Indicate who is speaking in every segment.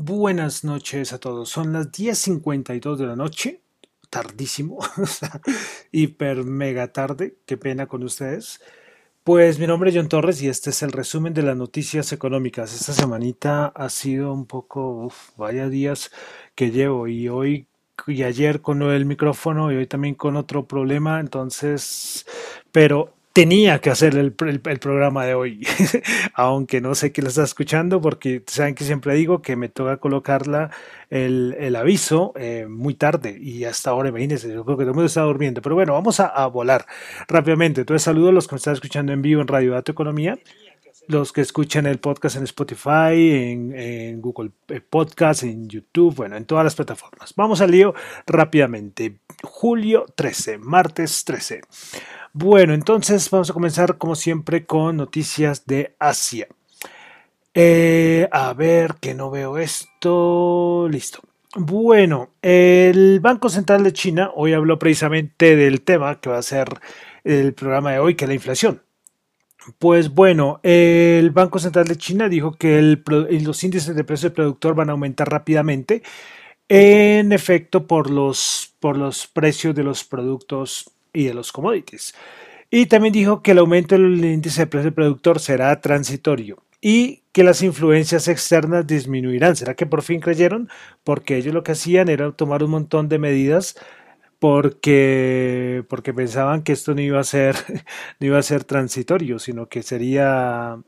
Speaker 1: Buenas noches a todos. Son las 10.52 de la noche. Tardísimo. hiper mega tarde. Qué pena con ustedes. Pues mi nombre es John Torres y este es el resumen de las noticias económicas. Esta semanita ha sido un poco, uf, vaya días que llevo y hoy y ayer con el micrófono y hoy también con otro problema. Entonces, pero tenía que hacer el, programa de hoy, aunque no sé quién lo está escuchando, porque saben que siempre digo que me toca colocarla el, aviso eh, muy tarde y hasta ahora, imagínense, yo creo que todo el mundo está durmiendo, pero bueno, vamos a, volar rápidamente. Entonces, saludo a los que me están escuchando en vivo en Radio Dato Economía los que escuchan el podcast en Spotify, en, en, Google eh, Podcast, en YouTube, bueno, en todas las plataformas. Vamos al lío rápidamente. Julio 13, martes 13. Bueno, entonces vamos a comenzar como siempre con noticias de Asia. Eh, a ver, que no veo esto. Listo. Bueno, el Banco Central de China hoy habló precisamente del tema que va a ser el programa de hoy, que es la inflación. Pues bueno, el Banco Central de China dijo que los índices de precio del productor van a aumentar rápidamente, en efecto, por los, por los precios de los productos y de los commodities. Y también dijo que el aumento del índice de precio productor será transitorio y que las influencias externas disminuirán. ¿Será que por fin creyeron? Porque ellos lo que hacían era tomar un montón de medidas porque, porque pensaban que esto no iba a ser, no iba a ser transitorio, sino que sería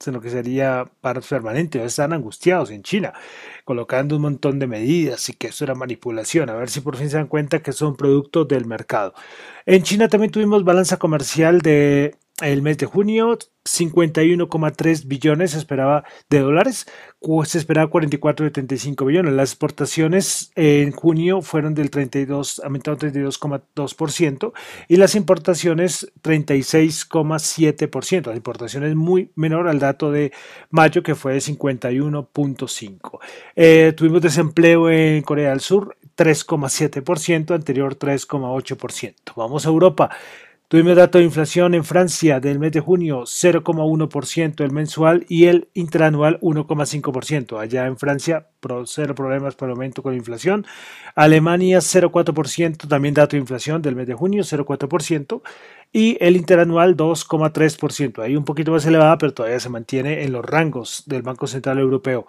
Speaker 1: sino que sería permanente. Están angustiados en China, colocando un montón de medidas y que eso era manipulación. A ver si por fin se dan cuenta que son productos del mercado. En China también tuvimos balanza comercial de el mes de junio 51,3 billones esperaba de dólares, se esperaba 44,75 billones. Las exportaciones en junio fueron del 32, aumentaron 32,2% y las importaciones 36,7%. Las importaciones muy menor al dato de mayo que fue de 51,5. Eh, tuvimos desempleo en Corea del Sur 3,7%, anterior 3,8%. Vamos a Europa. Tuvimos dato de inflación en Francia del mes de junio 0,1% el mensual y el interanual 1,5%. Allá en Francia, cero problemas por el aumento con la inflación. Alemania 0,4%, también dato de inflación del mes de junio 0,4% y el interanual 2,3%. Ahí un poquito más elevada, pero todavía se mantiene en los rangos del Banco Central Europeo.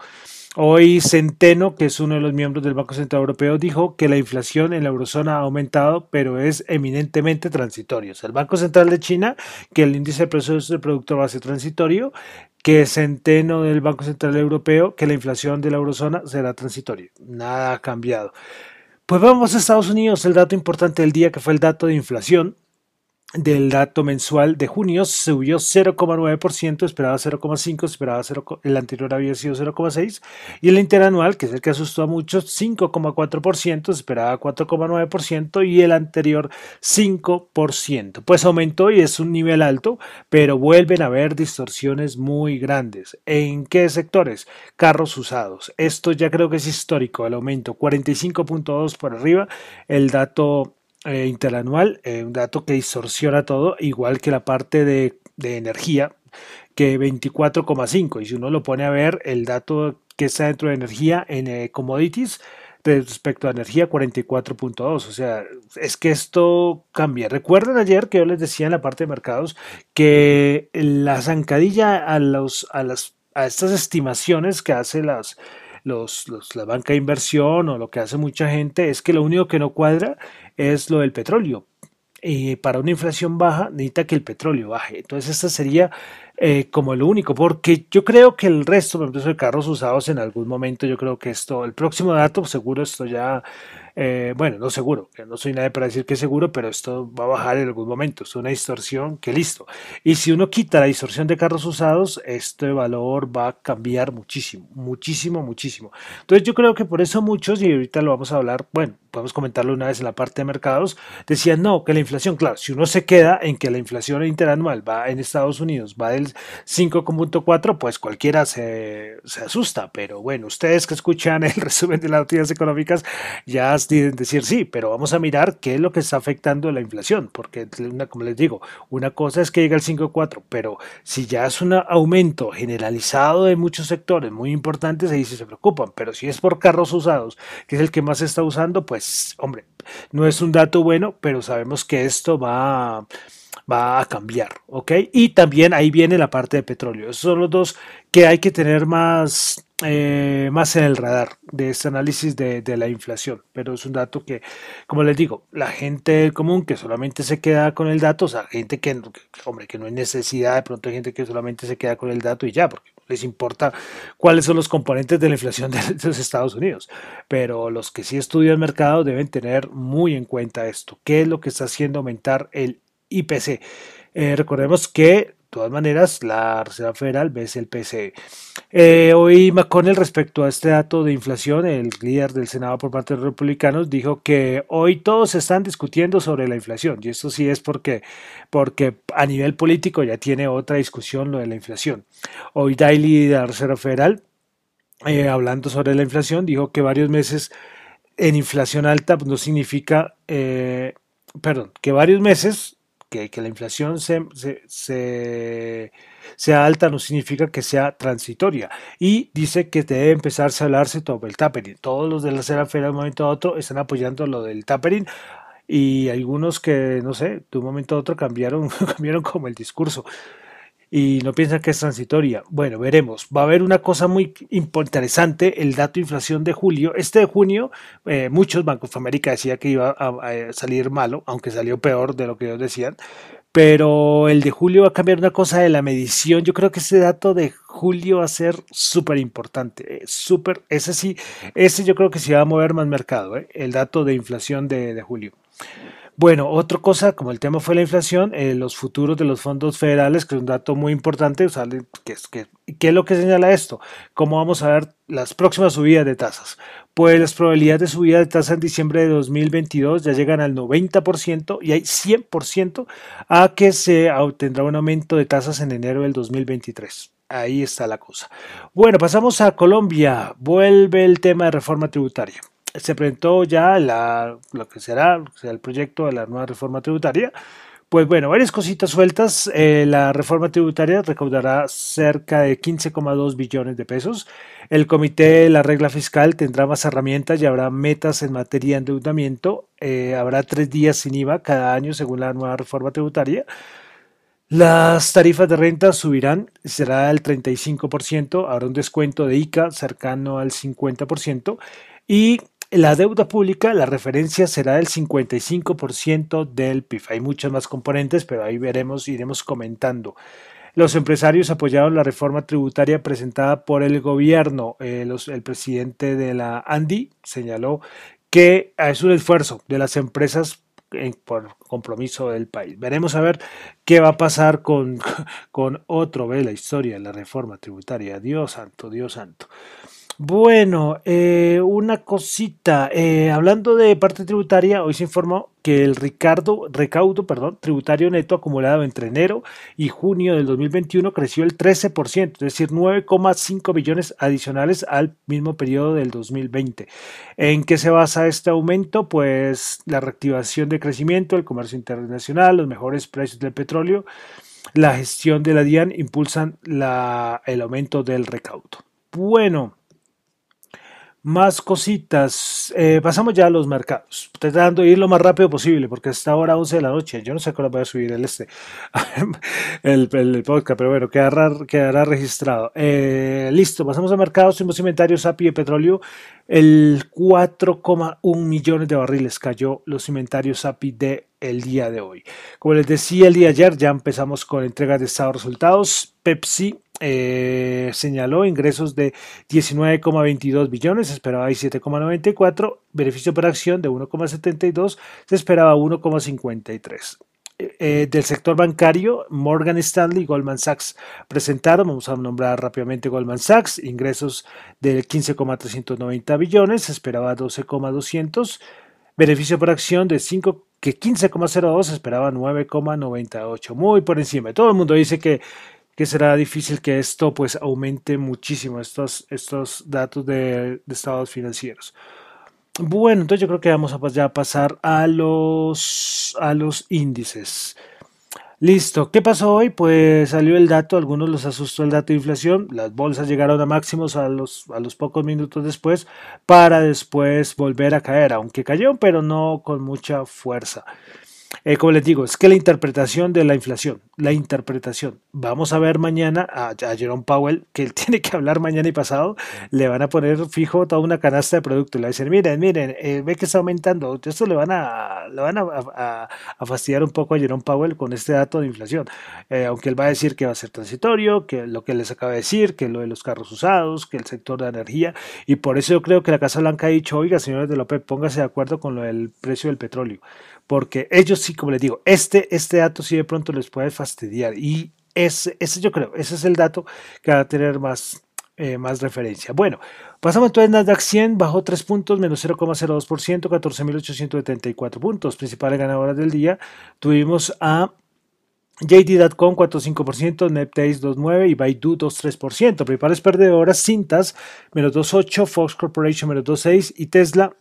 Speaker 1: Hoy Centeno, que es uno de los miembros del Banco Central Europeo, dijo que la inflación en la eurozona ha aumentado, pero es eminentemente transitorio. el Banco Central de China, que el índice de precios del producto ser transitorio, que Centeno del Banco Central Europeo, que la inflación de la eurozona será transitoria. Nada ha cambiado. Pues vamos a Estados Unidos, el dato importante del día que fue el dato de inflación del dato mensual de junio subió 0,9%, esperaba 0,5%, esperaba 0, el anterior había sido 0,6%, y el interanual, que es el que asustó a muchos, 5,4%, esperaba 4,9%, y el anterior 5%. Pues aumentó y es un nivel alto, pero vuelven a haber distorsiones muy grandes. ¿En qué sectores? Carros usados. Esto ya creo que es histórico, el aumento 45.2 por arriba, el dato eh, interanual, eh, un dato que distorsiona todo, igual que la parte de, energía, que 24,5. Y si uno lo pone a ver, el dato que está dentro de energía en eh, commodities respecto a energía 44.2. O sea, es que esto cambia. Recuerden ayer que yo les decía en la parte de mercados que la zancadilla a, los, a, las, a estas estimaciones que hace las, los, la banca de inversión o lo que hace mucha gente es que lo único que no cuadra es lo del petróleo. Y para una inflación baja necesita que el petróleo baje. Entonces, esta sería eh, como lo único, porque yo creo que el resto, por ejemplo, de carros usados en algún momento, yo creo que esto, el próximo dato, seguro esto ya eh, bueno, no seguro, no soy nadie para decir que seguro, pero esto va a bajar en algún momento, es una distorsión que listo. Y si uno quita la distorsión de carros usados, este valor va a cambiar muchísimo, muchísimo, muchísimo. Entonces yo creo que por eso muchos, y ahorita lo vamos a hablar, bueno, podemos comentarlo una vez en la parte de mercados, decían no, que la inflación, claro, si uno se queda en que la inflación interanual va en Estados Unidos, va del 5,4, pues cualquiera se, se asusta, pero bueno, ustedes que escuchan el resumen de las noticias económicas ya más decir sí, pero vamos a mirar qué es lo que está afectando la inflación, porque como les digo, una cosa es que llega al 5,4, pero si ya es un aumento generalizado de muchos sectores muy importantes, ahí sí se preocupan, pero si es por carros usados, que es el que más se está usando, pues hombre, no es un dato bueno, pero sabemos que esto va va a cambiar, ¿ok? Y también ahí viene la parte de petróleo. Esos son los dos que hay que tener más, eh, más en el radar de este análisis de, la inflación. Pero es un dato que, como les digo, la gente común que solamente se queda con el dato, o sea, gente que, hombre, que no hay necesidad, de pronto hay gente que solamente se queda con el dato y ya, porque les importa cuáles son los componentes de la inflación de los Estados Unidos. Pero los que sí estudian mercado deben tener muy en cuenta esto. ¿Qué es lo que está haciendo aumentar el IPC. Eh, recordemos que, de todas maneras, la Reserva Federal ve el PCE. Eh, hoy McConnell, respecto a este dato de inflación, el líder del Senado por parte de los republicanos, dijo que hoy todos están discutiendo sobre la inflación. Y esto sí es porque, porque a nivel político ya tiene otra discusión lo de la inflación. Hoy Daily de la Reserva Federal, eh, hablando sobre la inflación, dijo que varios meses en inflación alta no significa, perdón, que varios meses que, la inflación se, sea alta no significa que sea transitoria. Y dice que debe empezarse a hablarse todo el tapering. Todos los de la Cera de un momento a otro están apoyando lo del tapering y algunos que, no sé, de un momento a otro cambiaron, cambiaron como el discurso y no piensan que es transitoria. Bueno, veremos. Va a haber una cosa muy interesante, el dato de inflación de julio. Este de junio, eh, muchos bancos de América decía que iba a, salir malo, aunque salió peor de lo que ellos decían. Pero el de julio va a cambiar una cosa de la medición. Yo creo que ese dato de julio va a ser súper importante. Eh, súper, ese sí, ese yo creo que sí va a mover más mercado, eh, el dato de inflación de, de julio. Bueno, otra cosa, como el tema fue la inflación, eh, los futuros de los fondos federales, que es un dato muy importante, ¿qué, es, ¿qué es lo que señala esto? ¿Cómo vamos a ver las próximas subidas de tasas? Pues las probabilidades de subida de tasa en diciembre de 2022 ya llegan al 90% y hay 100% a que se obtendrá un aumento de tasas en enero del 2023. Ahí está la cosa. Bueno, pasamos a Colombia. Vuelve el tema de reforma tributaria se presentó ya la, lo que será, el proyecto de la nueva reforma tributaria. Pues bueno, varias cositas sueltas. Eh, la reforma tributaria recaudará cerca de 15,2 billones de pesos. El comité de la regla fiscal tendrá más herramientas y habrá metas en materia de endeudamiento. Eh, habrá tres días sin IVA cada año según la nueva reforma tributaria. Las tarifas de renta subirán, será el 35%, habrá un descuento de ICA cercano al 50% y la deuda pública, la referencia será del 55% del PIB. Hay muchos más componentes, pero ahí veremos, iremos comentando. Los empresarios apoyaron la reforma tributaria presentada por el gobierno. Eh, el presidente de la ANDI señaló que es un esfuerzo de las empresas por compromiso del país. Veremos a ver qué va a pasar con, con otro, ve la historia la reforma tributaria. Dios santo, Dios santo. Bueno, eh, una cosita. Eh, hablando de parte tributaria, hoy se informó que el Ricardo, recaudo perdón, tributario neto acumulado entre enero y junio del 2021 creció el 13%, es decir, 9,5 billones adicionales al mismo periodo del 2020. ¿En qué se basa este aumento? Pues la reactivación de crecimiento, el comercio internacional, los mejores precios del petróleo, la gestión de la DIAN impulsan el aumento del recaudo. Bueno. Más cositas. Eh, pasamos ya a los mercados. Tratando de ir lo más rápido posible, porque hasta ahora 11 de la noche. Yo no sé cuándo voy a subir el este, el, podcast, pero bueno, quedará, quedará registrado. Eh, listo, pasamos a mercados. Tuvimos inventarios API de petróleo. El 4,1 millones de barriles cayó los inventarios API de el día de hoy. Como les decía el día de ayer, ya empezamos con entregas de estado de resultados. Pepsi eh, señaló ingresos de 19,22 billones, se esperaba 7,94, beneficio por acción de 1,72, se esperaba 1,53. Eh, eh, del sector bancario, Morgan Stanley y Goldman Sachs presentaron, vamos a nombrar rápidamente Goldman Sachs, ingresos de 15,390 billones, se esperaba 12,200, beneficio por acción de 5 que 15,02 se esperaba 9,98, muy por encima. Todo el mundo dice que que será difícil que esto pues aumente muchísimo estos, estos datos de, estados financieros. Bueno, entonces yo creo que vamos a pasar a los, a los índices. Listo, ¿qué pasó hoy? Pues salió el dato, algunos los asustó el dato de inflación, las bolsas llegaron a máximos a los, a los pocos minutos después para después volver a caer, aunque cayó, pero no con mucha fuerza. Eh, como les digo, es que la interpretación de la inflación, la interpretación. Vamos a ver mañana a, Jerome Powell, que él tiene que hablar mañana y pasado, le van a poner fijo toda una canasta de productos. Le van a decir, miren, miren, eh, ve que está aumentando. Esto le van a, le van a, fastidiar un poco a Jerome Powell con este dato de inflación. Eh, aunque él va a decir que va a ser transitorio, que lo que les acaba de decir, que lo de los carros usados, que el sector de energía. Y por eso yo creo que la Casa Blanca ha dicho, oiga, señores de López, póngase de acuerdo con lo del precio del petróleo porque ellos sí, como les digo, este, este dato sí de pronto les puede fastidiar y ese, ese yo creo, ese es el dato que va a tener más, eh, más referencia. Bueno, pasamos entonces Nasdaq 100, bajó 3 puntos, menos 0,02%, 14.874 puntos. Principales ganadoras del día, tuvimos a JD.com 4.5%, NetDays 2.9% y Baidu 2.3%. Principales perdedoras, Cintas menos 2.8%, Fox Corporation menos 2.6% y Tesla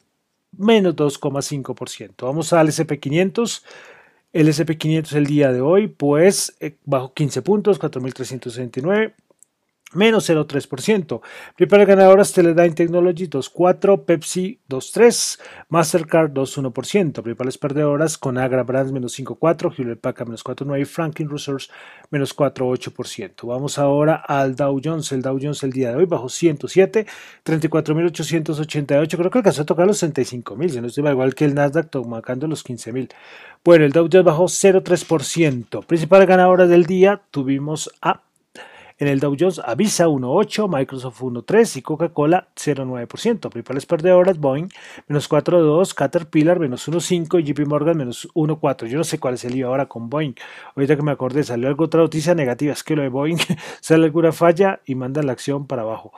Speaker 1: menos 2,5%. Vamos al SP500. El SP500 el día de hoy, pues eh, bajo 15 puntos, 4.369 menos 0,3%. Prepara ganadoras Teledyne Technology 2,4%, Pepsi 2,3%, Mastercard 2,1%. Principales perdedoras Conagra Brands menos 5,4%, Hewlett Packard menos 4,9%, Franklin Resource menos 4,8%. Vamos ahora al Dow Jones. El Dow Jones el día de hoy bajó 107, 34.888. Creo que alcanzó a tocar los 65.000, si no estoy igual que el Nasdaq tomando los 15.000. Bueno, el Dow Jones bajó 0,3%. Principales ganadoras del día tuvimos a en el Dow Jones, Avisa 1.8, Microsoft 1.3 y Coca-Cola 0.9%. Principales perdedoras, Boeing menos 4.2, Caterpillar menos 1.5 y JP Morgan menos 1.4. Yo no sé cuál es el lío ahora con Boeing. Ahorita que me acordé, salió algo otra noticia negativa, es que lo de Boeing sale alguna falla y manda la acción para abajo.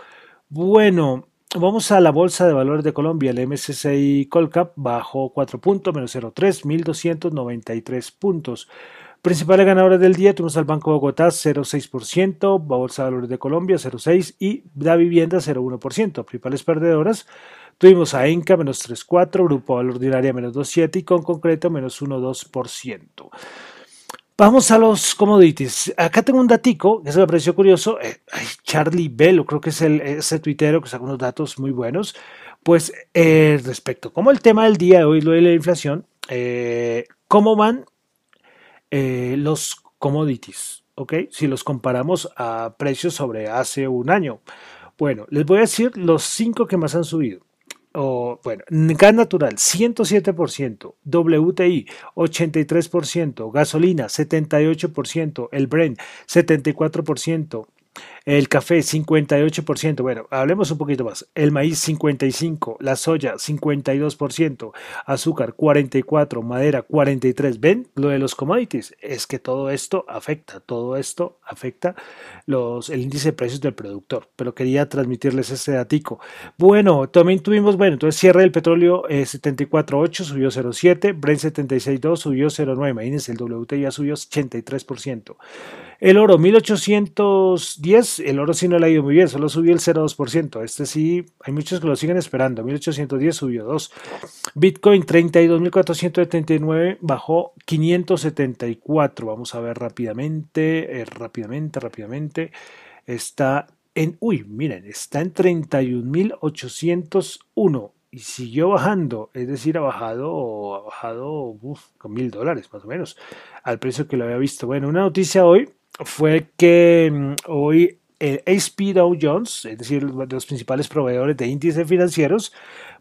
Speaker 1: Bueno, Vamos a la Bolsa de Valores de Colombia, el MSCI Colcap bajó 4 puntos, menos 0,3, 1.293 puntos. Principales ganadores del día tuvimos al Banco Bogotá 0,6%, Bolsa de Valores de Colombia 0,6% y la vivienda 0,1%. Principales perdedoras tuvimos a Enca menos 3,4%, Grupo Valor Ordinaria menos 2,7% y con concreto menos 1,2%. Vamos a los commodities. Acá tengo un datico que se me pareció curioso. Eh, Charlie Bell, creo que es ese tuitero que saca unos datos muy buenos. Pues eh, respecto, como el tema del día de hoy, lo de la inflación, eh, ¿cómo van eh, los commodities, ¿ok? Si los comparamos a precios sobre hace un año. Bueno, les voy a decir los cinco que más han subido. O, bueno, gas natural 107%, WTI 83%, gasolina 78%, el Brent 74%, el café 58%, bueno, hablemos un poquito más. El maíz 55%, la soya 52%, azúcar 44%, madera 43%. ¿Ven? Lo de los commodities es que todo esto afecta, todo esto afecta los, el índice de precios del productor. Pero quería transmitirles este datico. Bueno, también tuvimos, bueno, entonces cierre del petróleo eh, 74.8 subió 0.7, Brent 76.2 subió 0.9, imagínense, el WTI subió 83%. El oro 1810, el oro sí no le ha ido muy bien, solo subió el 0,2%. Este sí, hay muchos que lo siguen esperando. 1810 subió 2. Bitcoin 32.479 bajó 574. Vamos a ver rápidamente, eh, rápidamente, rápidamente. Está en, uy, miren, está en 31.801 y siguió bajando, es decir, ha bajado, ha bajado con mil dólares más o menos al precio que lo había visto. Bueno, una noticia hoy fue que mm, hoy el HP Dow Jones, es decir, de los principales proveedores de índices financieros,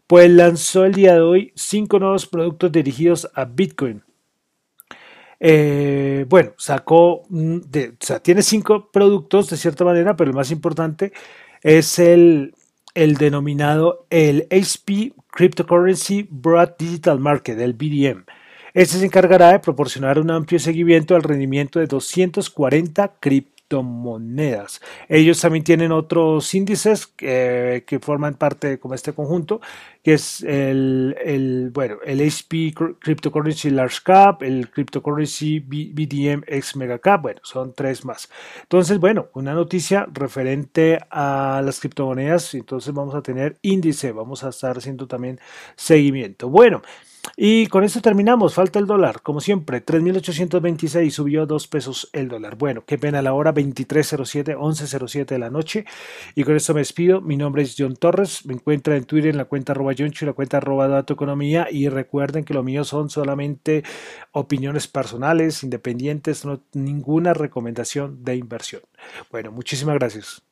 Speaker 1: pues lanzó el día de hoy cinco nuevos productos dirigidos a Bitcoin. Eh, bueno, sacó, mm, de, o sea, tiene cinco productos de cierta manera, pero el más importante es el, el denominado el HP Cryptocurrency Broad Digital Market, el BDM. Este se encargará de proporcionar un amplio seguimiento al rendimiento de 240 criptomonedas. Ellos también tienen otros índices que forman parte de como este conjunto, que es el, el bueno, el HP Cryptocurrency Large Cap, el Cryptocurrency BDM X Mega Cap, bueno, son tres más. Entonces, bueno, una noticia referente a las criptomonedas, entonces vamos a tener índice, vamos a estar haciendo también seguimiento. Bueno, y con esto terminamos. Falta el dólar. Como siempre, 3.826 subió 2 pesos el dólar. Bueno, qué pena la hora 23.07, 11.07 de la noche. Y con esto me despido. Mi nombre es John Torres. Me encuentra en Twitter en la cuenta arroba Johncho y la cuenta arroba Dato Economía. Y recuerden que lo mío son solamente opiniones personales, independientes, no ninguna recomendación de inversión. Bueno, muchísimas gracias.